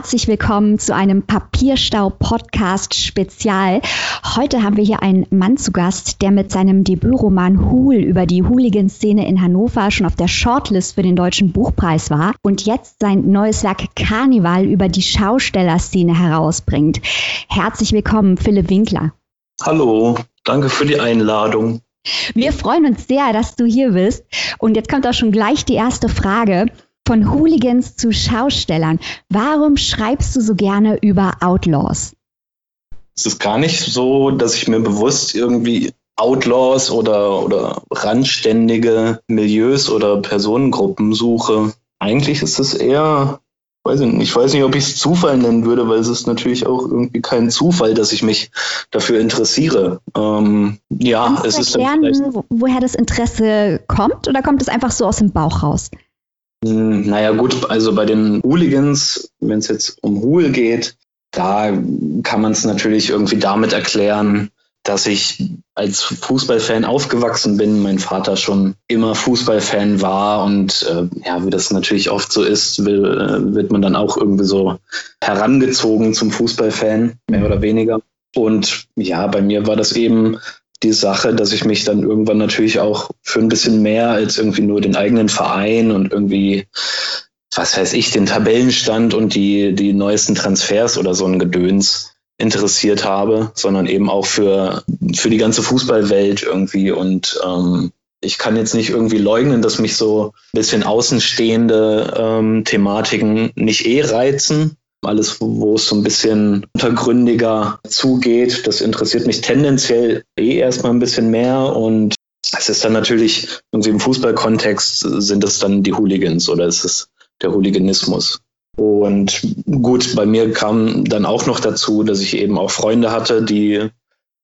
Herzlich willkommen zu einem Papierstau-Podcast-Spezial. Heute haben wir hier einen Mann zu Gast, der mit seinem Debütroman Hul über die Hooligan-Szene in Hannover schon auf der Shortlist für den Deutschen Buchpreis war und jetzt sein neues Werk Karneval über die Schaustellerszene herausbringt. Herzlich willkommen, Philipp Winkler. Hallo, danke für die Einladung. Wir freuen uns sehr, dass du hier bist. Und jetzt kommt auch schon gleich die erste Frage. Von Hooligans zu Schaustellern. Warum schreibst du so gerne über Outlaws? Es ist gar nicht so, dass ich mir bewusst irgendwie Outlaws oder, oder randständige Milieus oder Personengruppen suche. Eigentlich ist es eher, weiß ich, nicht, ich weiß nicht, ob ich es Zufall nennen würde, weil es ist natürlich auch irgendwie kein Zufall, dass ich mich dafür interessiere. Ähm, ja, Kannst es du erklären, woher das Interesse kommt oder kommt es einfach so aus dem Bauch raus? Hm, naja gut, also bei den Hooligans, wenn es jetzt um Hool geht, da kann man es natürlich irgendwie damit erklären, dass ich als Fußballfan aufgewachsen bin, mein Vater schon immer Fußballfan war und äh, ja, wie das natürlich oft so ist, will, äh, wird man dann auch irgendwie so herangezogen zum Fußballfan, mehr oder weniger. Und ja, bei mir war das eben die Sache, dass ich mich dann irgendwann natürlich auch für ein bisschen mehr als irgendwie nur den eigenen Verein und irgendwie, was weiß ich, den Tabellenstand und die, die neuesten Transfers oder so ein Gedöns interessiert habe, sondern eben auch für, für die ganze Fußballwelt irgendwie. Und ähm, ich kann jetzt nicht irgendwie leugnen, dass mich so ein bisschen außenstehende ähm, Thematiken nicht eh reizen. Alles, wo es so ein bisschen untergründiger zugeht, das interessiert mich tendenziell eh erstmal ein bisschen mehr und es ist dann natürlich irgendwie im Fußballkontext sind es dann die Hooligans oder ist es der Hooliganismus. Und gut, bei mir kam dann auch noch dazu, dass ich eben auch Freunde hatte, die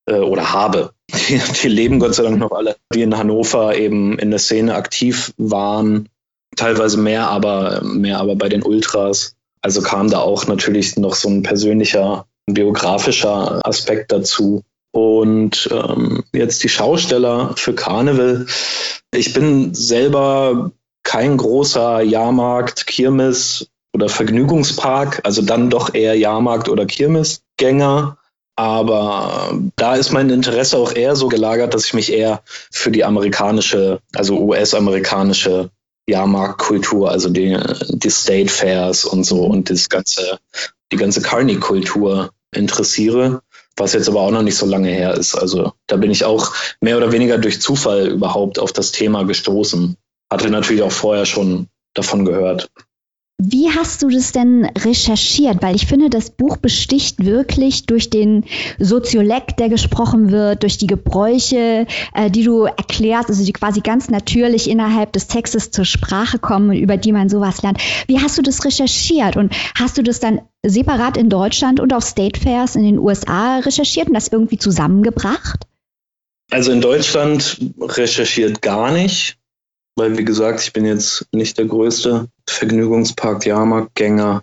äh, oder habe, die, die leben Gott sei Dank noch alle, die in Hannover eben in der Szene aktiv waren, teilweise mehr, aber mehr aber bei den Ultras also kam da auch natürlich noch so ein persönlicher, biografischer Aspekt dazu. Und ähm, jetzt die Schausteller für Karneval. Ich bin selber kein großer Jahrmarkt, Kirmes oder Vergnügungspark, also dann doch eher Jahrmarkt oder Kirmesgänger. Aber da ist mein Interesse auch eher so gelagert, dass ich mich eher für die amerikanische, also US-amerikanische Jahrmarktkultur, also die, die State Fairs und so und das ganze, die ganze Carney-Kultur interessiere, was jetzt aber auch noch nicht so lange her ist. Also da bin ich auch mehr oder weniger durch Zufall überhaupt auf das Thema gestoßen. Hatte natürlich auch vorher schon davon gehört. Wie hast du das denn recherchiert? Weil ich finde, das Buch besticht wirklich durch den Soziolekt, der gesprochen wird, durch die Gebräuche, äh, die du erklärst, also die quasi ganz natürlich innerhalb des Textes zur Sprache kommen über die man sowas lernt. Wie hast du das recherchiert? Und hast du das dann separat in Deutschland und auf State Fairs in den USA recherchiert und das irgendwie zusammengebracht? Also in Deutschland recherchiert gar nicht weil wie gesagt, ich bin jetzt nicht der größte Vergnügungspark-Jahrmarktgänger.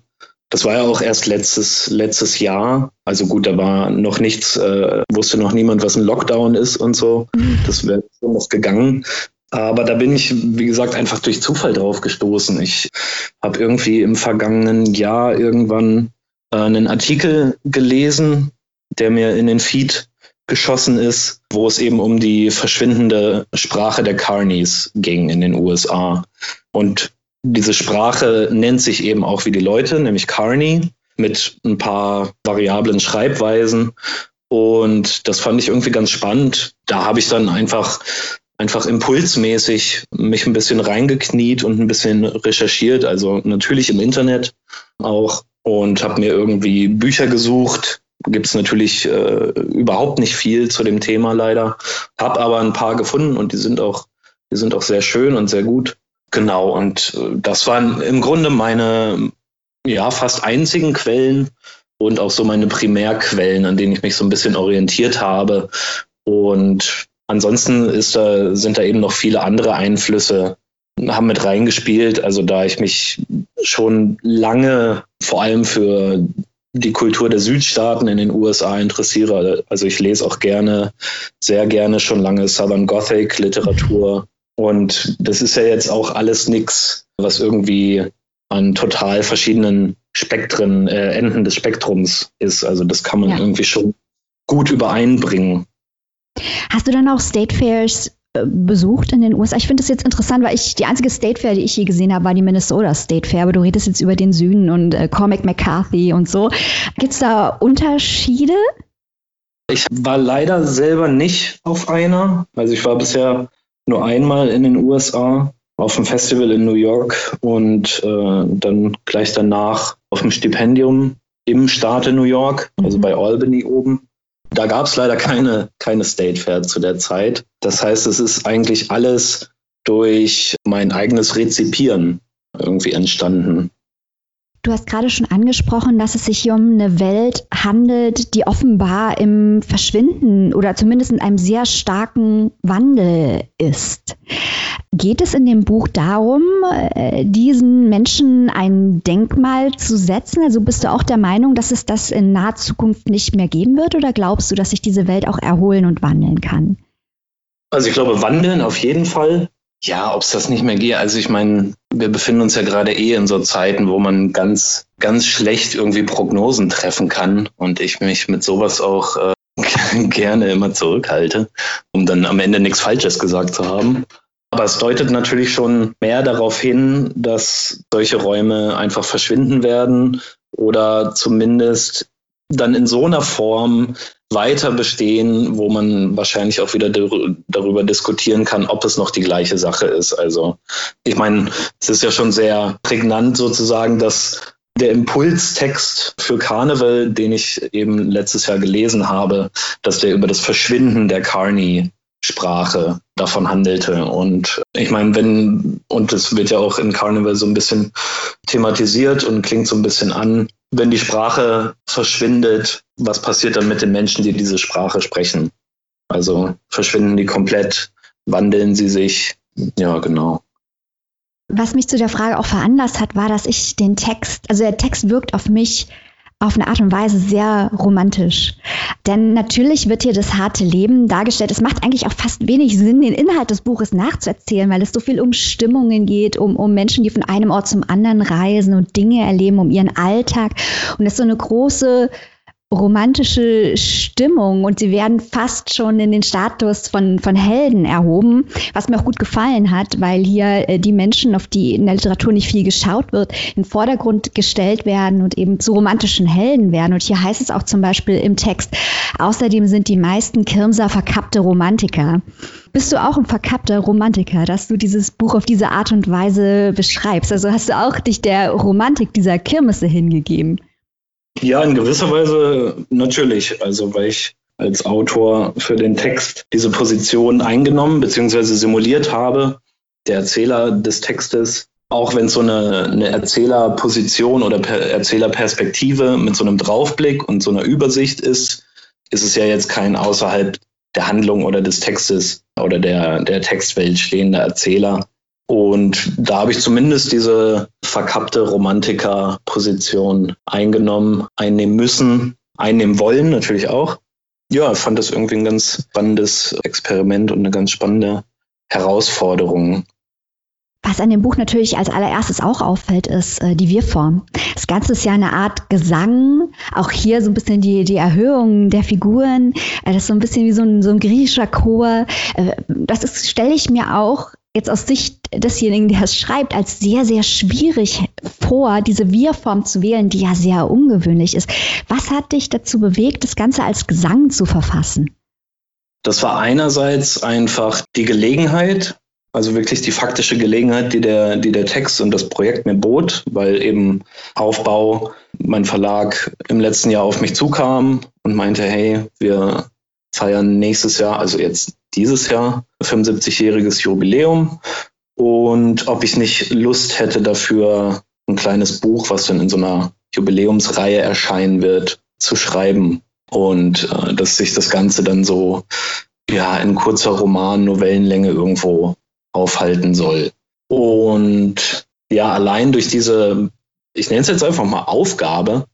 Das war ja auch erst letztes, letztes Jahr. Also gut, da war noch nichts, äh, wusste noch niemand, was ein Lockdown ist und so. Das wäre noch gegangen. Aber da bin ich, wie gesagt, einfach durch Zufall drauf gestoßen. Ich habe irgendwie im vergangenen Jahr irgendwann äh, einen Artikel gelesen, der mir in den Feed geschossen ist, wo es eben um die verschwindende Sprache der Carnies ging in den USA. Und diese Sprache nennt sich eben auch wie die Leute, nämlich Carney, mit ein paar variablen Schreibweisen. Und das fand ich irgendwie ganz spannend. Da habe ich dann einfach einfach impulsmäßig mich ein bisschen reingekniet und ein bisschen recherchiert, also natürlich im Internet auch und habe mir irgendwie Bücher gesucht, gibt es natürlich äh, überhaupt nicht viel zu dem Thema leider. Hab aber ein paar gefunden und die sind auch, die sind auch sehr schön und sehr gut. Genau, und äh, das waren im Grunde meine ja fast einzigen Quellen und auch so meine Primärquellen, an denen ich mich so ein bisschen orientiert habe. Und ansonsten ist da, sind da eben noch viele andere Einflüsse haben mit reingespielt. Also da ich mich schon lange vor allem für die Kultur der Südstaaten in den USA interessiere. Also ich lese auch gerne, sehr gerne schon lange Southern Gothic Literatur. Und das ist ja jetzt auch alles nichts, was irgendwie an total verschiedenen Spektren, äh, Enden des Spektrums ist. Also das kann man ja. irgendwie schon gut übereinbringen. Hast du dann auch State Fairs besucht in den USA? Ich finde das jetzt interessant, weil ich die einzige State Fair, die ich je gesehen habe, war die Minnesota State Fair. Aber du redest jetzt über den Süden und äh, Cormac McCarthy und so. Gibt es da Unterschiede? Ich war leider selber nicht auf einer. Also ich war bisher nur einmal in den USA auf dem Festival in New York und äh, dann gleich danach auf dem Stipendium im Staate New York, also mhm. bei Albany oben. Da gab es leider keine, keine State Fair zu der Zeit. Das heißt, es ist eigentlich alles durch mein eigenes Rezipieren irgendwie entstanden. Du hast gerade schon angesprochen, dass es sich hier um eine Welt handelt, die offenbar im Verschwinden oder zumindest in einem sehr starken Wandel ist. Geht es in dem Buch darum, äh, diesen Menschen ein Denkmal zu setzen? Also bist du auch der Meinung, dass es das in naher Zukunft nicht mehr geben wird oder glaubst du, dass sich diese Welt auch erholen und wandeln kann? Also ich glaube, wandeln auf jeden Fall. Ja, ob es das nicht mehr geht. Also ich meine, wir befinden uns ja gerade eh in so Zeiten, wo man ganz, ganz schlecht irgendwie Prognosen treffen kann und ich mich mit sowas auch äh, gerne immer zurückhalte, um dann am Ende nichts Falsches gesagt zu haben. Aber es deutet natürlich schon mehr darauf hin, dass solche Räume einfach verschwinden werden oder zumindest dann in so einer Form weiter bestehen, wo man wahrscheinlich auch wieder darüber diskutieren kann, ob es noch die gleiche Sache ist. Also ich meine, es ist ja schon sehr prägnant sozusagen, dass der Impulstext für Carnival, den ich eben letztes Jahr gelesen habe, dass der über das Verschwinden der Carney Sprache davon handelte. Und ich meine, wenn, und das wird ja auch in Carnival so ein bisschen thematisiert und klingt so ein bisschen an, wenn die Sprache verschwindet, was passiert dann mit den Menschen, die diese Sprache sprechen? Also verschwinden die komplett, wandeln sie sich? Ja, genau. Was mich zu der Frage auch veranlasst hat, war, dass ich den Text, also der Text wirkt auf mich auf eine Art und Weise sehr romantisch. Denn natürlich wird hier das harte Leben dargestellt. Es macht eigentlich auch fast wenig Sinn, den Inhalt des Buches nachzuerzählen, weil es so viel um Stimmungen geht, um, um Menschen, die von einem Ort zum anderen reisen und Dinge erleben, um ihren Alltag. Und es ist so eine große romantische Stimmung und sie werden fast schon in den Status von, von Helden erhoben, was mir auch gut gefallen hat, weil hier äh, die Menschen, auf die in der Literatur nicht viel geschaut wird, in den Vordergrund gestellt werden und eben zu romantischen Helden werden. Und hier heißt es auch zum Beispiel im Text, außerdem sind die meisten Kirmser verkappte Romantiker. Bist du auch ein verkappter Romantiker, dass du dieses Buch auf diese Art und Weise beschreibst? Also hast du auch dich der Romantik dieser Kirmesse hingegeben? Ja, in gewisser Weise natürlich. Also weil ich als Autor für den Text diese Position eingenommen bzw. simuliert habe. Der Erzähler des Textes, auch wenn es so eine, eine Erzählerposition oder per Erzählerperspektive mit so einem Draufblick und so einer Übersicht ist, ist es ja jetzt kein außerhalb der Handlung oder des Textes oder der, der Textwelt stehender Erzähler, und da habe ich zumindest diese verkappte Romantiker-Position eingenommen, einnehmen müssen, einnehmen wollen natürlich auch. Ja, ich fand das irgendwie ein ganz spannendes Experiment und eine ganz spannende Herausforderung. Was an dem Buch natürlich als allererstes auch auffällt, ist äh, die Wir-Form. Das Ganze ist ja eine Art Gesang, auch hier so ein bisschen die, die Erhöhung der Figuren. Äh, das ist so ein bisschen wie so ein, so ein griechischer Chor. Äh, das stelle ich mir auch jetzt aus Sicht desjenigen, der es schreibt, als sehr, sehr schwierig vor, diese Wir-Form zu wählen, die ja sehr ungewöhnlich ist. Was hat dich dazu bewegt, das Ganze als Gesang zu verfassen? Das war einerseits einfach die Gelegenheit, also wirklich die faktische Gelegenheit, die der, die der Text und das Projekt mir bot, weil eben Aufbau, mein Verlag im letzten Jahr auf mich zukam und meinte, hey, wir feiern nächstes Jahr, also jetzt dieses Jahr, 75-jähriges Jubiläum. Und ob ich nicht Lust hätte dafür, ein kleines Buch, was dann in so einer Jubiläumsreihe erscheinen wird, zu schreiben. Und äh, dass sich das Ganze dann so ja in kurzer Roman, Novellenlänge irgendwo aufhalten soll. Und ja, allein durch diese, ich nenne es jetzt einfach mal Aufgabe,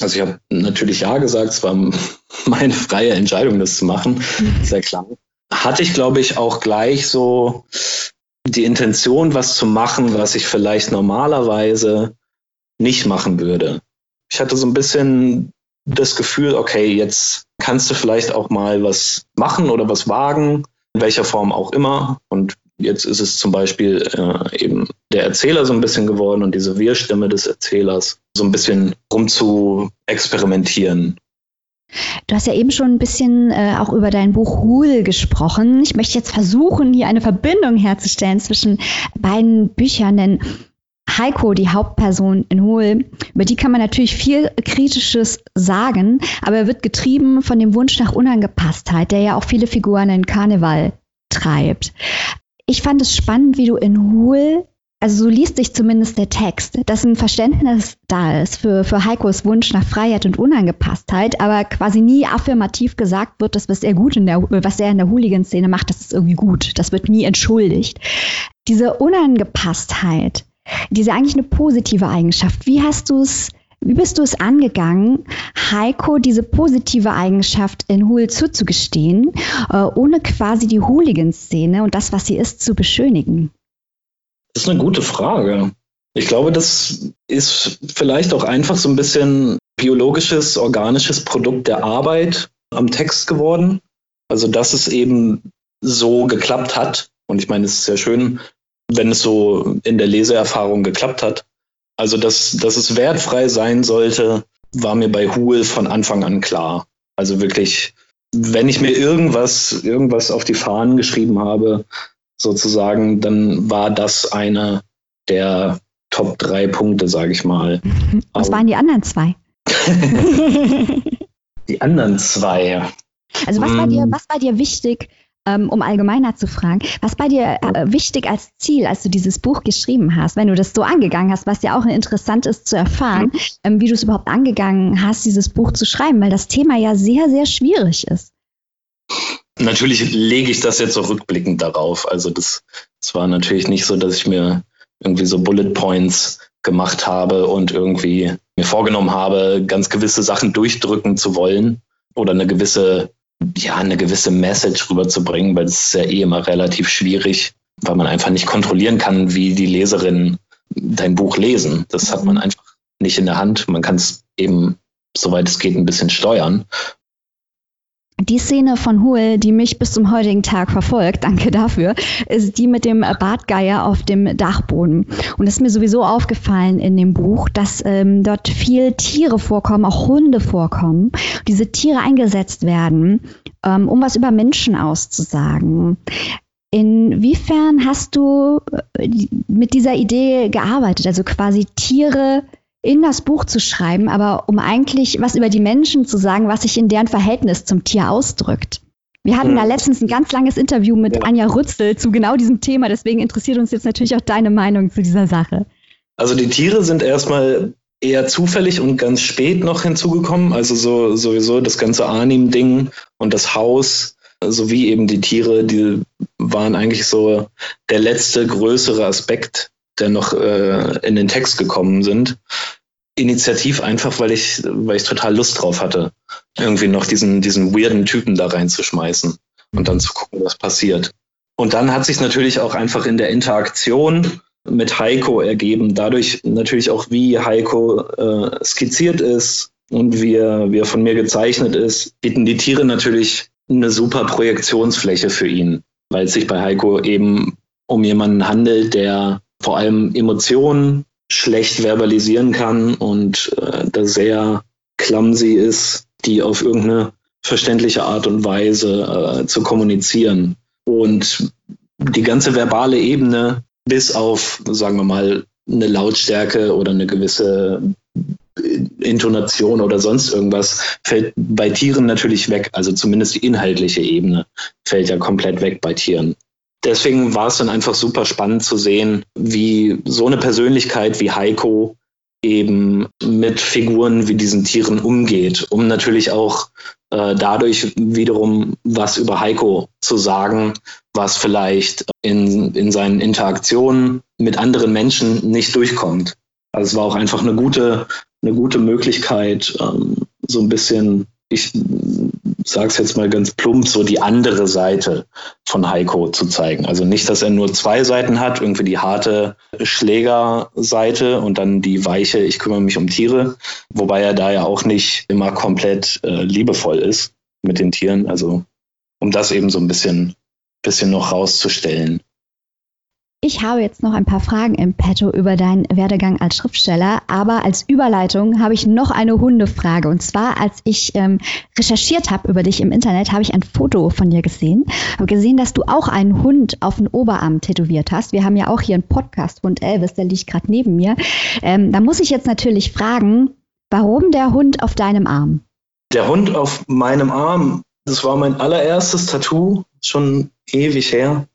also ich habe natürlich ja gesagt, es war meine freie Entscheidung, das zu machen, sehr klar. Hatte ich, glaube ich, auch gleich so die Intention, was zu machen, was ich vielleicht normalerweise nicht machen würde. Ich hatte so ein bisschen das Gefühl, okay, jetzt kannst du vielleicht auch mal was machen oder was wagen, in welcher Form auch immer. Und jetzt ist es zum Beispiel äh, eben der Erzähler so ein bisschen geworden und diese Wir-Stimme des Erzählers so ein bisschen rum zu experimentieren. Du hast ja eben schon ein bisschen äh, auch über dein Buch Hul gesprochen. Ich möchte jetzt versuchen, hier eine Verbindung herzustellen zwischen beiden Büchern, denn Heiko, die Hauptperson in Hul, über die kann man natürlich viel Kritisches sagen, aber er wird getrieben von dem Wunsch nach Unangepasstheit, der ja auch viele Figuren in Karneval treibt. Ich fand es spannend, wie du in Hul also so liest sich zumindest der Text, dass ein Verständnis da ist für, für Heikos Wunsch nach Freiheit und Unangepasstheit, aber quasi nie affirmativ gesagt wird, dass was er gut in der, was er in der Hooligan-Szene macht, das ist irgendwie gut. Das wird nie entschuldigt. Diese Unangepasstheit, diese eigentlich eine positive Eigenschaft. Wie hast du es, wie bist du es angegangen, Heiko diese positive Eigenschaft in Hul zuzugestehen, äh, ohne quasi die Hooligan-Szene und das, was sie ist, zu beschönigen? Das ist eine gute Frage. Ich glaube, das ist vielleicht auch einfach so ein bisschen biologisches, organisches Produkt der Arbeit am Text geworden. Also, dass es eben so geklappt hat. Und ich meine, es ist sehr schön, wenn es so in der Leseerfahrung geklappt hat. Also, dass, dass es wertfrei sein sollte, war mir bei Huhl von Anfang an klar. Also wirklich, wenn ich mir irgendwas, irgendwas auf die Fahnen geschrieben habe, sozusagen, dann war das eine der Top drei Punkte, sage ich mal. Was waren die anderen zwei? die anderen zwei. Also was war dir, hm. was war dir wichtig, ähm, um allgemeiner zu fragen, was bei dir äh, wichtig als Ziel, als du dieses Buch geschrieben hast, wenn du das so angegangen hast, was ja auch interessant ist zu erfahren, ähm, wie du es überhaupt angegangen hast, dieses Buch zu schreiben, weil das Thema ja sehr, sehr schwierig ist. Natürlich lege ich das jetzt so rückblickend darauf. Also das, das war natürlich nicht so, dass ich mir irgendwie so Bullet Points gemacht habe und irgendwie mir vorgenommen habe, ganz gewisse Sachen durchdrücken zu wollen oder eine gewisse, ja, eine gewisse Message rüberzubringen, weil es ist ja eh immer relativ schwierig, weil man einfach nicht kontrollieren kann, wie die Leserinnen dein Buch lesen. Das hat man einfach nicht in der Hand. Man kann es eben, soweit es geht, ein bisschen steuern die Szene von Huel, die mich bis zum heutigen Tag verfolgt, danke dafür, ist die mit dem Bartgeier auf dem Dachboden. Und es ist mir sowieso aufgefallen in dem Buch, dass ähm, dort viel Tiere vorkommen, auch Hunde vorkommen. Diese Tiere eingesetzt werden, ähm, um was über Menschen auszusagen. Inwiefern hast du äh, mit dieser Idee gearbeitet? Also quasi Tiere in das Buch zu schreiben, aber um eigentlich was über die Menschen zu sagen, was sich in deren Verhältnis zum Tier ausdrückt. Wir hatten da letztens ein ganz langes Interview mit ja. Anja Rützel zu genau diesem Thema, deswegen interessiert uns jetzt natürlich auch deine Meinung zu dieser Sache. Also die Tiere sind erstmal eher zufällig und ganz spät noch hinzugekommen. Also so sowieso das ganze Arnim-Ding und das Haus sowie eben die Tiere, die waren eigentlich so der letzte größere Aspekt, der noch äh, in den Text gekommen sind initiativ einfach, weil ich, weil ich total Lust drauf hatte, irgendwie noch diesen, diesen weirden Typen da reinzuschmeißen und dann zu gucken, was passiert. Und dann hat sich natürlich auch einfach in der Interaktion mit Heiko ergeben, dadurch natürlich auch, wie Heiko äh, skizziert ist und wie er, wie er von mir gezeichnet ist, bieten die Tiere natürlich eine super Projektionsfläche für ihn, weil es sich bei Heiko eben um jemanden handelt, der vor allem Emotionen schlecht verbalisieren kann und äh, da sehr clumsy ist, die auf irgendeine verständliche Art und Weise äh, zu kommunizieren. Und die ganze verbale Ebene bis auf, sagen wir mal, eine Lautstärke oder eine gewisse Intonation oder sonst irgendwas fällt bei Tieren natürlich weg. Also zumindest die inhaltliche Ebene fällt ja komplett weg bei Tieren deswegen war es dann einfach super spannend zu sehen, wie so eine Persönlichkeit wie Heiko eben mit Figuren wie diesen Tieren umgeht, um natürlich auch äh, dadurch wiederum was über Heiko zu sagen, was vielleicht in, in seinen Interaktionen mit anderen Menschen nicht durchkommt. Also es war auch einfach eine gute, eine gute Möglichkeit, ähm, so ein bisschen ich, sage es jetzt mal ganz plump, so die andere Seite von Heiko zu zeigen. Also nicht, dass er nur zwei Seiten hat, irgendwie die harte Schlägerseite und dann die weiche, ich kümmere mich um Tiere, wobei er da ja auch nicht immer komplett äh, liebevoll ist mit den Tieren. Also um das eben so ein bisschen, bisschen noch rauszustellen. Ich habe jetzt noch ein paar Fragen im Petto über deinen Werdegang als Schriftsteller, aber als Überleitung habe ich noch eine Hundefrage. Und zwar, als ich ähm, recherchiert habe über dich im Internet, habe ich ein Foto von dir gesehen. Habe gesehen, dass du auch einen Hund auf den Oberarm tätowiert hast. Wir haben ja auch hier einen Podcast-Hund Elvis, der liegt gerade neben mir. Ähm, da muss ich jetzt natürlich fragen, warum der Hund auf deinem Arm? Der Hund auf meinem Arm, das war mein allererstes Tattoo, schon ewig her.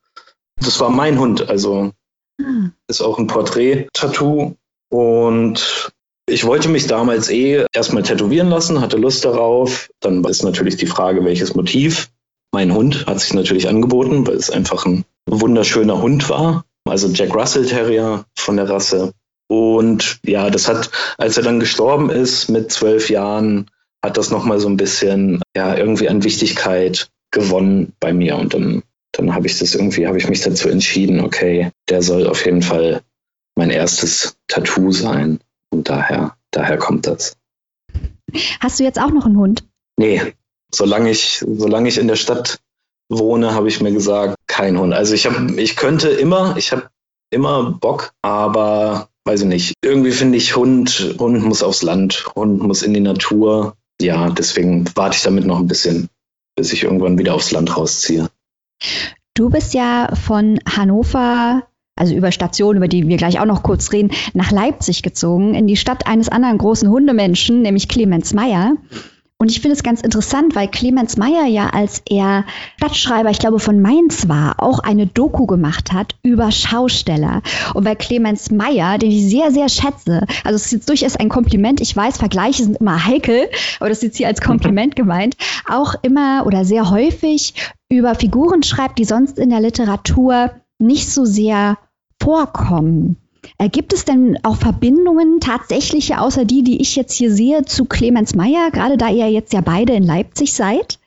Das war mein Hund, also hm. ist auch ein Porträt-Tattoo. Und ich wollte mich damals eh erstmal tätowieren lassen, hatte Lust darauf. Dann ist natürlich die Frage, welches Motiv. Mein Hund hat sich natürlich angeboten, weil es einfach ein wunderschöner Hund war. Also Jack Russell Terrier von der Rasse. Und ja, das hat, als er dann gestorben ist mit zwölf Jahren, hat das nochmal so ein bisschen, ja, irgendwie an Wichtigkeit gewonnen bei mir. Und dann dann habe ich das irgendwie, habe ich mich dazu entschieden, okay, der soll auf jeden Fall mein erstes Tattoo sein. Und daher, daher kommt das. Hast du jetzt auch noch einen Hund? Nee, solange ich, solange ich in der Stadt wohne, habe ich mir gesagt, kein Hund. Also ich habe, ich könnte immer, ich habe immer Bock, aber weiß ich nicht. Irgendwie finde ich Hund, Hund muss aufs Land, Hund muss in die Natur. Ja, deswegen warte ich damit noch ein bisschen, bis ich irgendwann wieder aufs Land rausziehe. Du bist ja von Hannover also über Stationen, über die wir gleich auch noch kurz reden, nach Leipzig gezogen, in die Stadt eines anderen großen Hundemenschen, nämlich Clemens Meyer. Und ich finde es ganz interessant, weil Clemens Meyer ja, als er Stadtschreiber, ich glaube, von Mainz war, auch eine Doku gemacht hat über Schausteller. Und weil Clemens Meyer, den ich sehr, sehr schätze, also es ist jetzt durchaus ein Kompliment, ich weiß, Vergleiche sind immer heikel, aber das ist jetzt hier als Kompliment gemeint, auch immer oder sehr häufig über Figuren schreibt, die sonst in der Literatur nicht so sehr vorkommen. Äh, gibt es denn auch Verbindungen tatsächliche, außer die, die ich jetzt hier sehe, zu Clemens Meyer, gerade da ihr jetzt ja beide in Leipzig seid?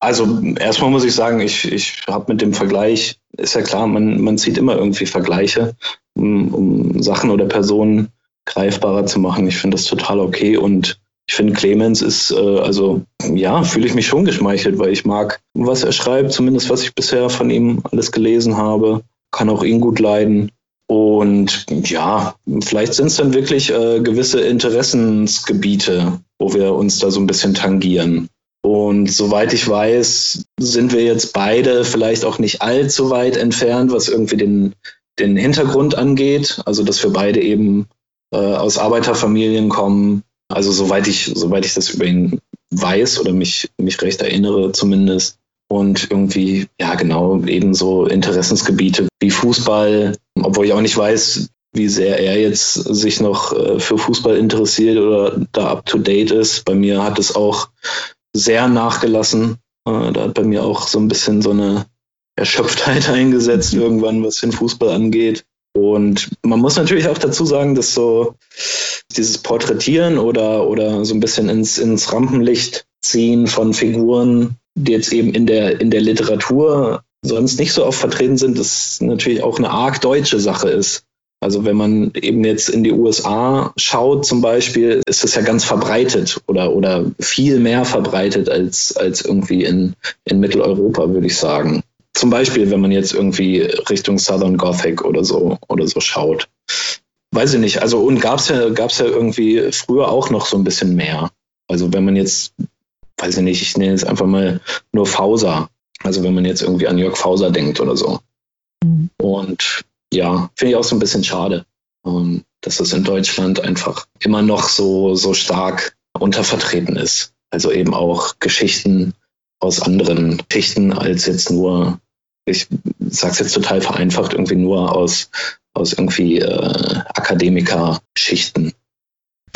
Also erstmal muss ich sagen, ich, ich habe mit dem Vergleich, ist ja klar, man, man zieht immer irgendwie Vergleiche, um, um Sachen oder Personen greifbarer zu machen. Ich finde das total okay und ich finde, Clemens ist, äh, also ja, fühle ich mich schon geschmeichelt, weil ich mag, was er schreibt, zumindest was ich bisher von ihm alles gelesen habe, kann auch ihn gut leiden. Und ja, vielleicht sind es dann wirklich äh, gewisse Interessensgebiete, wo wir uns da so ein bisschen tangieren. Und soweit ich weiß, sind wir jetzt beide vielleicht auch nicht allzu weit entfernt, was irgendwie den, den Hintergrund angeht. Also, dass wir beide eben äh, aus Arbeiterfamilien kommen. Also, soweit ich, soweit ich das über ihn weiß oder mich, mich recht erinnere zumindest, und irgendwie, ja genau, eben so Interessensgebiete wie Fußball, obwohl ich auch nicht weiß, wie sehr er jetzt sich noch äh, für Fußball interessiert oder da up to date ist. Bei mir hat es auch sehr nachgelassen. Äh, da hat bei mir auch so ein bisschen so eine Erschöpftheit eingesetzt irgendwann, was den Fußball angeht. Und man muss natürlich auch dazu sagen, dass so dieses Porträtieren oder, oder so ein bisschen ins, ins Rampenlicht ziehen von Figuren die jetzt eben in der, in der Literatur sonst nicht so oft vertreten sind, das natürlich auch eine arg deutsche Sache ist. Also wenn man eben jetzt in die USA schaut zum Beispiel, ist das ja ganz verbreitet oder, oder viel mehr verbreitet als, als irgendwie in, in Mitteleuropa, würde ich sagen. Zum Beispiel, wenn man jetzt irgendwie Richtung Southern Gothic oder so oder so schaut. Weiß ich nicht. Also und gab es ja, gab's ja irgendwie früher auch noch so ein bisschen mehr. Also wenn man jetzt weiß ich nicht, ich nenne es einfach mal nur Fauser. Also wenn man jetzt irgendwie an Jörg Fauser denkt oder so. Mhm. Und ja, finde ich auch so ein bisschen schade, ähm, dass das in Deutschland einfach immer noch so, so stark untervertreten ist. Also eben auch Geschichten aus anderen Schichten als jetzt nur, ich sage es jetzt total vereinfacht, irgendwie nur aus, aus irgendwie äh, Akademikerschichten.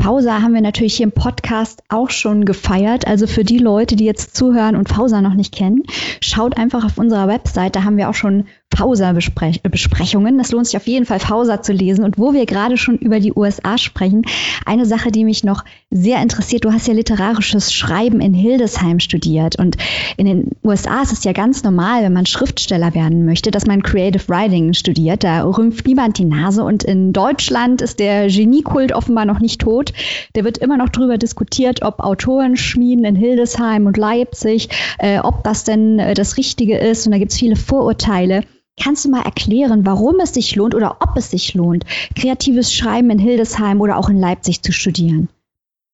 Fausa haben wir natürlich hier im Podcast auch schon gefeiert. Also für die Leute, die jetzt zuhören und Fausa noch nicht kennen, schaut einfach auf unserer Website. Da haben wir auch schon Fausa-Besprechungen. Das lohnt sich auf jeden Fall, Fausa zu lesen. Und wo wir gerade schon über die USA sprechen, eine Sache, die mich noch sehr interessiert. Du hast ja literarisches Schreiben in Hildesheim studiert. Und in den USA ist es ja ganz normal, wenn man Schriftsteller werden möchte, dass man Creative Writing studiert. Da rümpft niemand die Nase. Und in Deutschland ist der Geniekult offenbar noch nicht tot. Der wird immer noch darüber diskutiert, ob Autoren schmieden in Hildesheim und Leipzig, äh, ob das denn äh, das Richtige ist. Und da gibt es viele Vorurteile. Kannst du mal erklären, warum es sich lohnt oder ob es sich lohnt, kreatives Schreiben in Hildesheim oder auch in Leipzig zu studieren?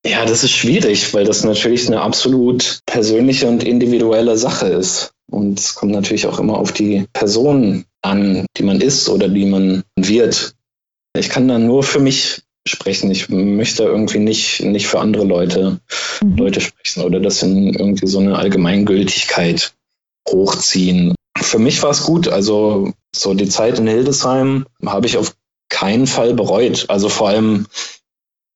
Ja, das ist schwierig, weil das natürlich eine absolut persönliche und individuelle Sache ist. Und es kommt natürlich auch immer auf die Person an, die man ist oder die man wird. Ich kann da nur für mich sprechen. Ich möchte irgendwie nicht, nicht für andere Leute, mhm. Leute sprechen oder das in irgendwie so eine Allgemeingültigkeit hochziehen. Für mich war es gut. Also so die Zeit in Hildesheim habe ich auf keinen Fall bereut. Also vor allem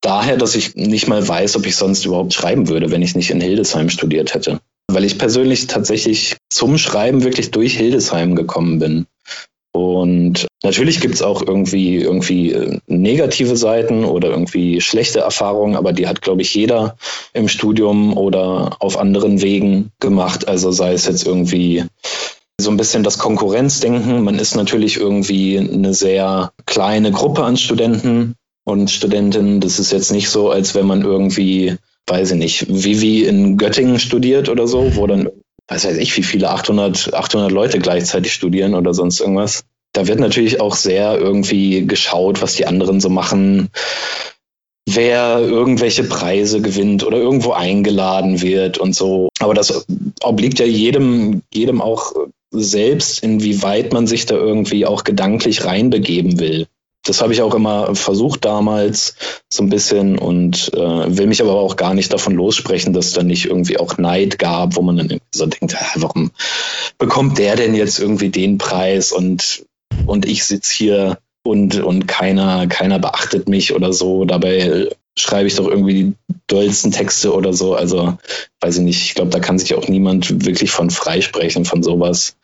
daher, dass ich nicht mal weiß, ob ich sonst überhaupt schreiben würde, wenn ich nicht in Hildesheim studiert hätte. Weil ich persönlich tatsächlich zum Schreiben wirklich durch Hildesheim gekommen bin. Und natürlich gibt es auch irgendwie, irgendwie äh, negative Seiten oder irgendwie schlechte Erfahrungen, aber die hat, glaube ich, jeder im Studium oder auf anderen Wegen gemacht. Also sei es jetzt irgendwie so ein bisschen das Konkurrenzdenken. Man ist natürlich irgendwie eine sehr kleine Gruppe an Studenten und Studentinnen. Das ist jetzt nicht so, als wenn man irgendwie, weiß ich nicht, Vivi in Göttingen studiert oder so, wo dann, weiß ich, wie viele 800, 800 Leute gleichzeitig studieren oder sonst irgendwas. Da wird natürlich auch sehr irgendwie geschaut, was die anderen so machen wer irgendwelche Preise gewinnt oder irgendwo eingeladen wird und so. Aber das obliegt ja jedem, jedem auch selbst, inwieweit man sich da irgendwie auch gedanklich reinbegeben will. Das habe ich auch immer versucht damals so ein bisschen und äh, will mich aber auch gar nicht davon lossprechen, dass da nicht irgendwie auch Neid gab, wo man dann so denkt, warum bekommt der denn jetzt irgendwie den Preis und, und ich sitze hier und, und keiner, keiner beachtet mich oder so. Dabei schreibe ich doch irgendwie die dollsten Texte oder so. Also, weiß ich nicht, ich glaube, da kann sich auch niemand wirklich von freisprechen von sowas.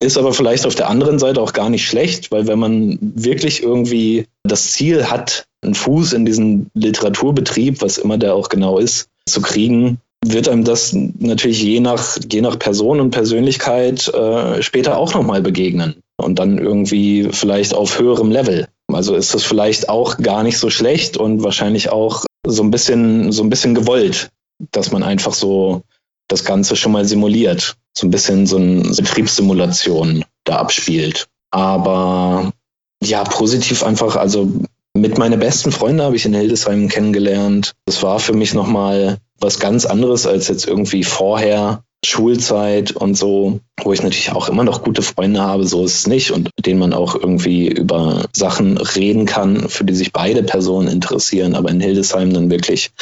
Ist aber vielleicht auf der anderen Seite auch gar nicht schlecht, weil wenn man wirklich irgendwie das Ziel hat, einen Fuß in diesen Literaturbetrieb, was immer der auch genau ist, zu kriegen, wird einem das natürlich je nach, je nach Person und Persönlichkeit äh, später auch nochmal begegnen. Und dann irgendwie vielleicht auf höherem Level. Also ist das vielleicht auch gar nicht so schlecht und wahrscheinlich auch so ein bisschen, so ein bisschen gewollt, dass man einfach so das Ganze schon mal simuliert. So ein bisschen so eine Betriebssimulation da abspielt. Aber ja, positiv einfach, also mit meinen besten Freunden habe ich in Hildesheim kennengelernt. Das war für mich nochmal was ganz anderes als jetzt irgendwie vorher Schulzeit und so, wo ich natürlich auch immer noch gute Freunde habe, so ist es nicht und mit denen man auch irgendwie über Sachen reden kann, für die sich beide Personen interessieren, aber in Hildesheim dann wirklich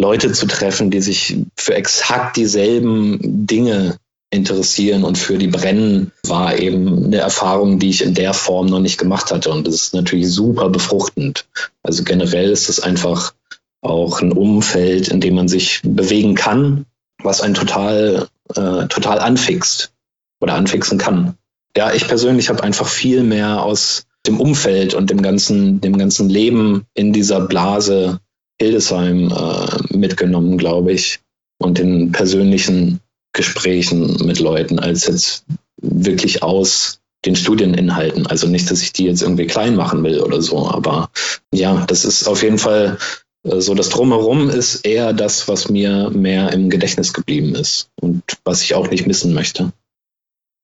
Leute zu treffen, die sich für exakt dieselben Dinge interessieren und für die brennen, war eben eine Erfahrung, die ich in der Form noch nicht gemacht hatte. Und das ist natürlich super befruchtend. Also generell ist es einfach auch ein Umfeld, in dem man sich bewegen kann, was einen total, äh, total anfixt oder anfixen kann. Ja, ich persönlich habe einfach viel mehr aus dem Umfeld und dem ganzen, dem ganzen Leben in dieser Blase Hildesheim äh, mitgenommen, glaube ich, und den persönlichen Gesprächen mit Leuten, als jetzt wirklich aus den Studieninhalten. Also nicht, dass ich die jetzt irgendwie klein machen will oder so, aber ja, das ist auf jeden Fall so das Drumherum ist eher das, was mir mehr im Gedächtnis geblieben ist und was ich auch nicht missen möchte.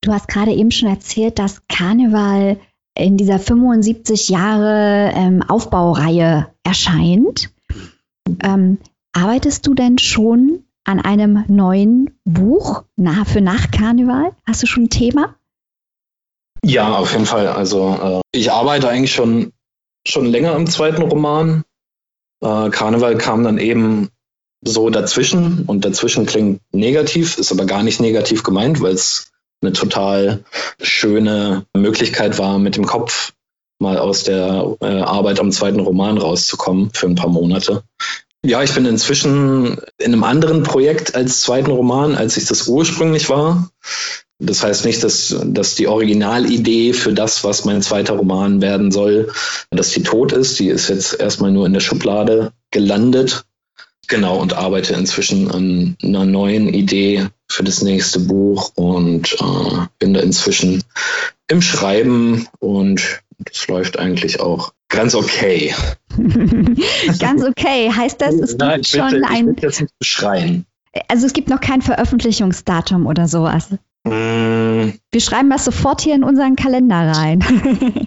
Du hast gerade eben schon erzählt, dass Karneval in dieser 75 Jahre ähm, Aufbaureihe erscheint. Ähm, arbeitest du denn schon an einem neuen Buch für nach Karneval? Hast du schon ein Thema? Ja, auf jeden Fall. Also äh, ich arbeite eigentlich schon, schon länger am zweiten Roman. Äh, Karneval kam dann eben so dazwischen und dazwischen klingt negativ, ist aber gar nicht negativ gemeint, weil es eine total schöne Möglichkeit war, mit dem Kopf mal aus der äh, Arbeit am zweiten Roman rauszukommen für ein paar Monate. Ja, ich bin inzwischen in einem anderen Projekt als zweiten Roman, als ich das ursprünglich war. Das heißt nicht, dass, dass die Originalidee für das, was mein zweiter Roman werden soll, dass die tot ist. Die ist jetzt erstmal nur in der Schublade gelandet. Genau, und arbeite inzwischen an einer neuen Idee für das nächste Buch und äh, bin da inzwischen im Schreiben und das läuft eigentlich auch ganz okay. ganz okay. Heißt das, es Nein, gibt bitte, schon ich ein. will jetzt nicht beschreien. Also es gibt noch kein Veröffentlichungsdatum oder sowas. Mm, Wir schreiben das sofort hier in unseren Kalender rein.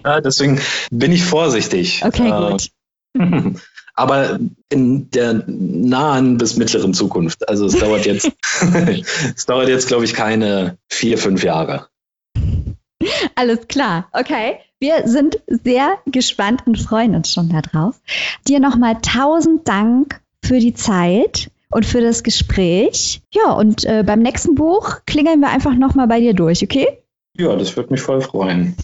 ja, deswegen bin ich vorsichtig. Okay, Äh, gut. Aber in der nahen bis mittleren Zukunft. Also es dauert jetzt, es dauert jetzt, glaube ich, keine vier, fünf Jahre. Alles klar. Okay. Wir sind sehr gespannt und freuen uns schon darauf. Dir nochmal tausend Dank für die Zeit und für das Gespräch. Ja, und äh, beim nächsten Buch klingeln wir einfach nochmal bei dir durch, okay? Ja, das würde mich voll freuen.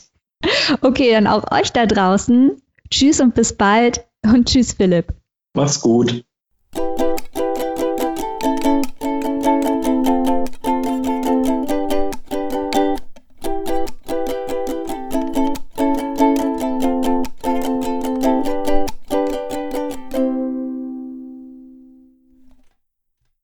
Okay, dann auch euch da draußen. Tschüss und bis bald und tschüss, Philipp. Mach's gut.